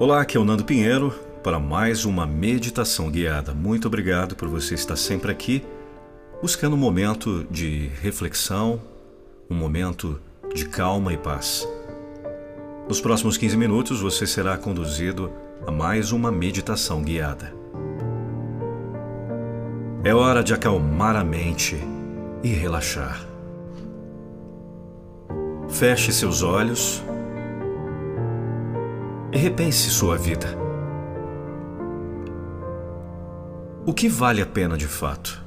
Olá, aqui é o Nando Pinheiro para mais uma meditação guiada. Muito obrigado por você estar sempre aqui, buscando um momento de reflexão, um momento de calma e paz. Nos próximos 15 minutos você será conduzido a mais uma meditação guiada. É hora de acalmar a mente e relaxar. Feche seus olhos repense sua vida. O que vale a pena de fato?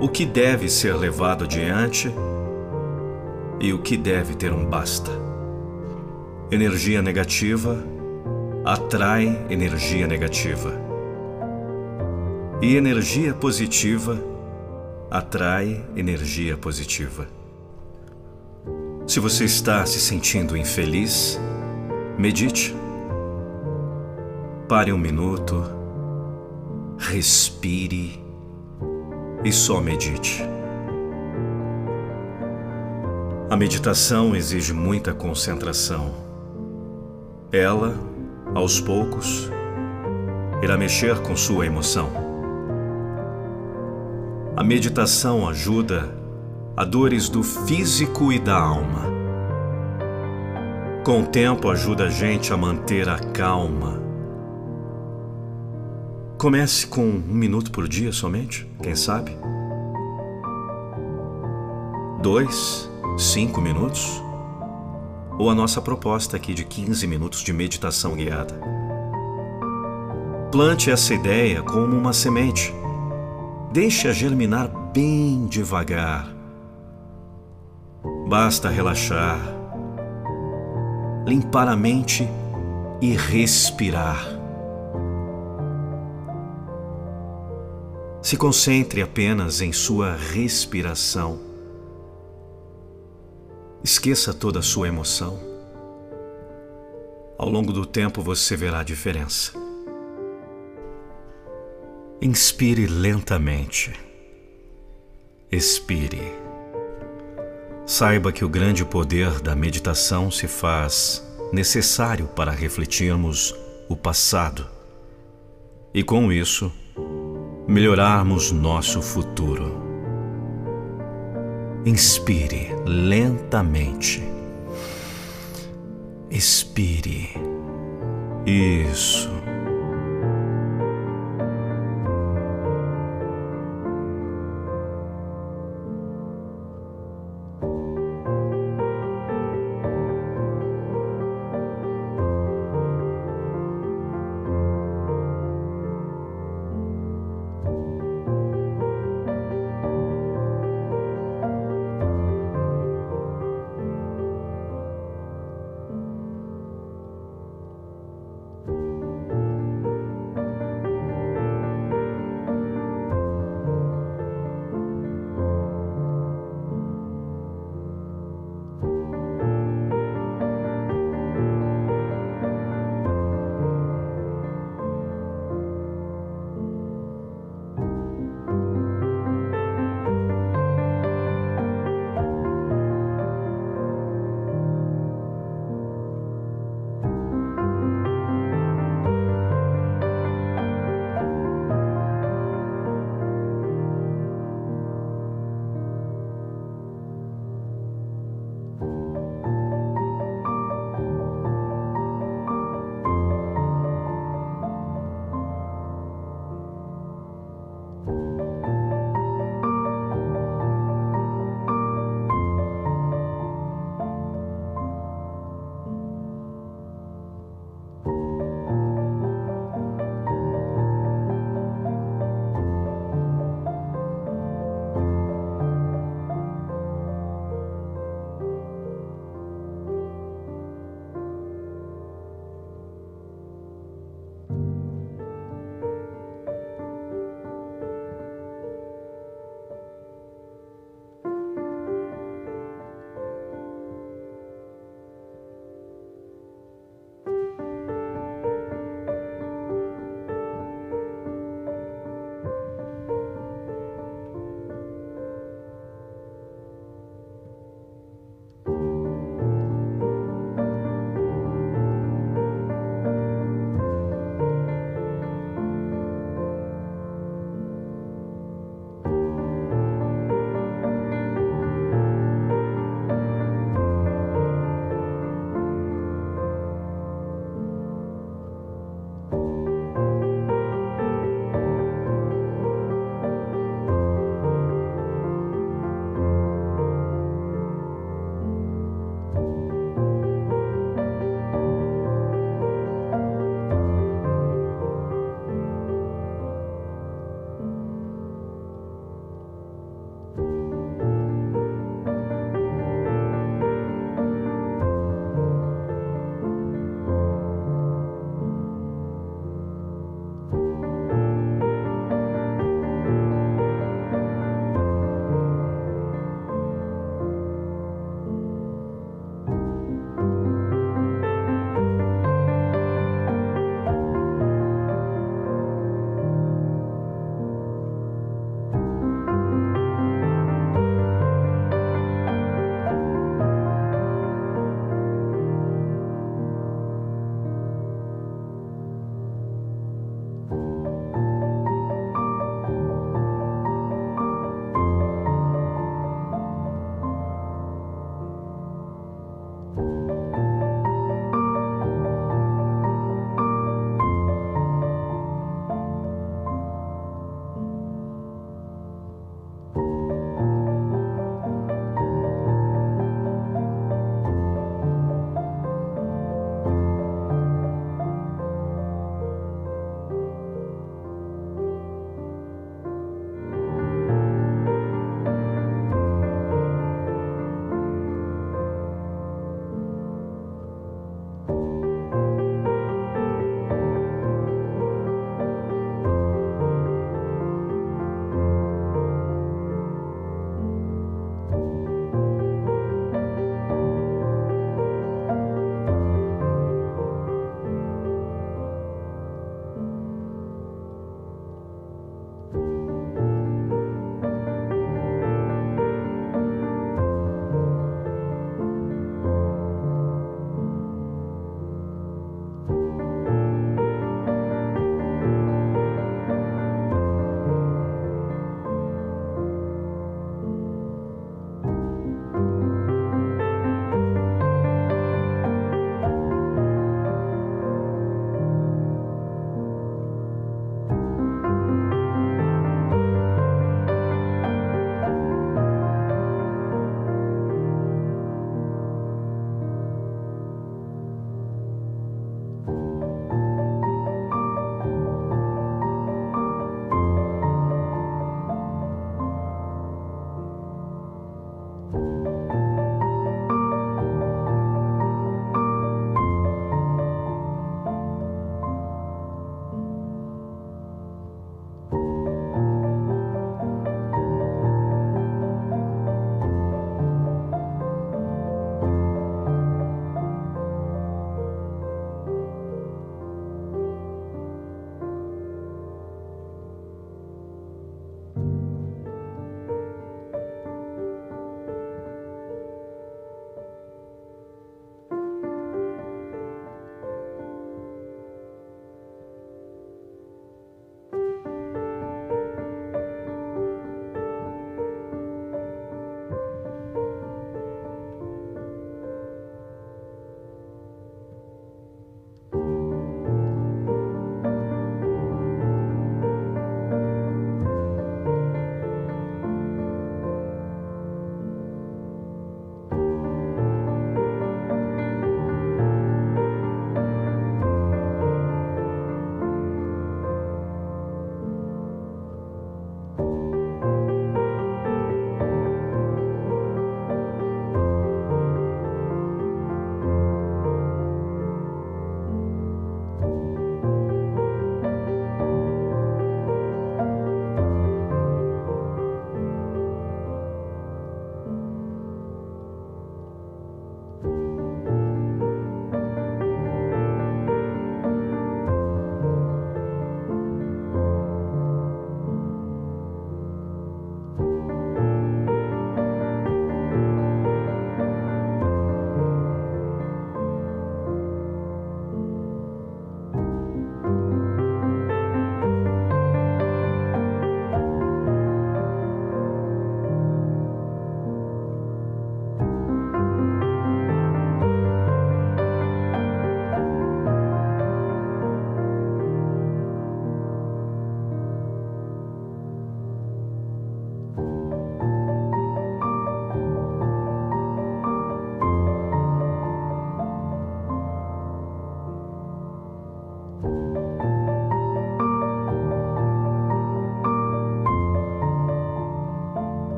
O que deve ser levado adiante e o que deve ter um basta? Energia negativa atrai energia negativa. E energia positiva atrai energia positiva. Se você está se sentindo infeliz, medite. Pare um minuto, respire e só medite. A meditação exige muita concentração. Ela, aos poucos, irá mexer com sua emoção. A meditação ajuda a dores do físico e da alma. Com o tempo, ajuda a gente a manter a calma. Comece com um minuto por dia somente, quem sabe? Dois, cinco minutos? Ou a nossa proposta aqui de 15 minutos de meditação guiada. Plante essa ideia como uma semente. Deixe-a germinar bem devagar Basta relaxar, limpar a mente e respirar. Se concentre apenas em sua respiração. Esqueça toda a sua emoção. Ao longo do tempo você verá a diferença. Inspire lentamente. Expire. Saiba que o grande poder da meditação se faz necessário para refletirmos o passado e, com isso, melhorarmos nosso futuro. Inspire lentamente. Expire. Isso.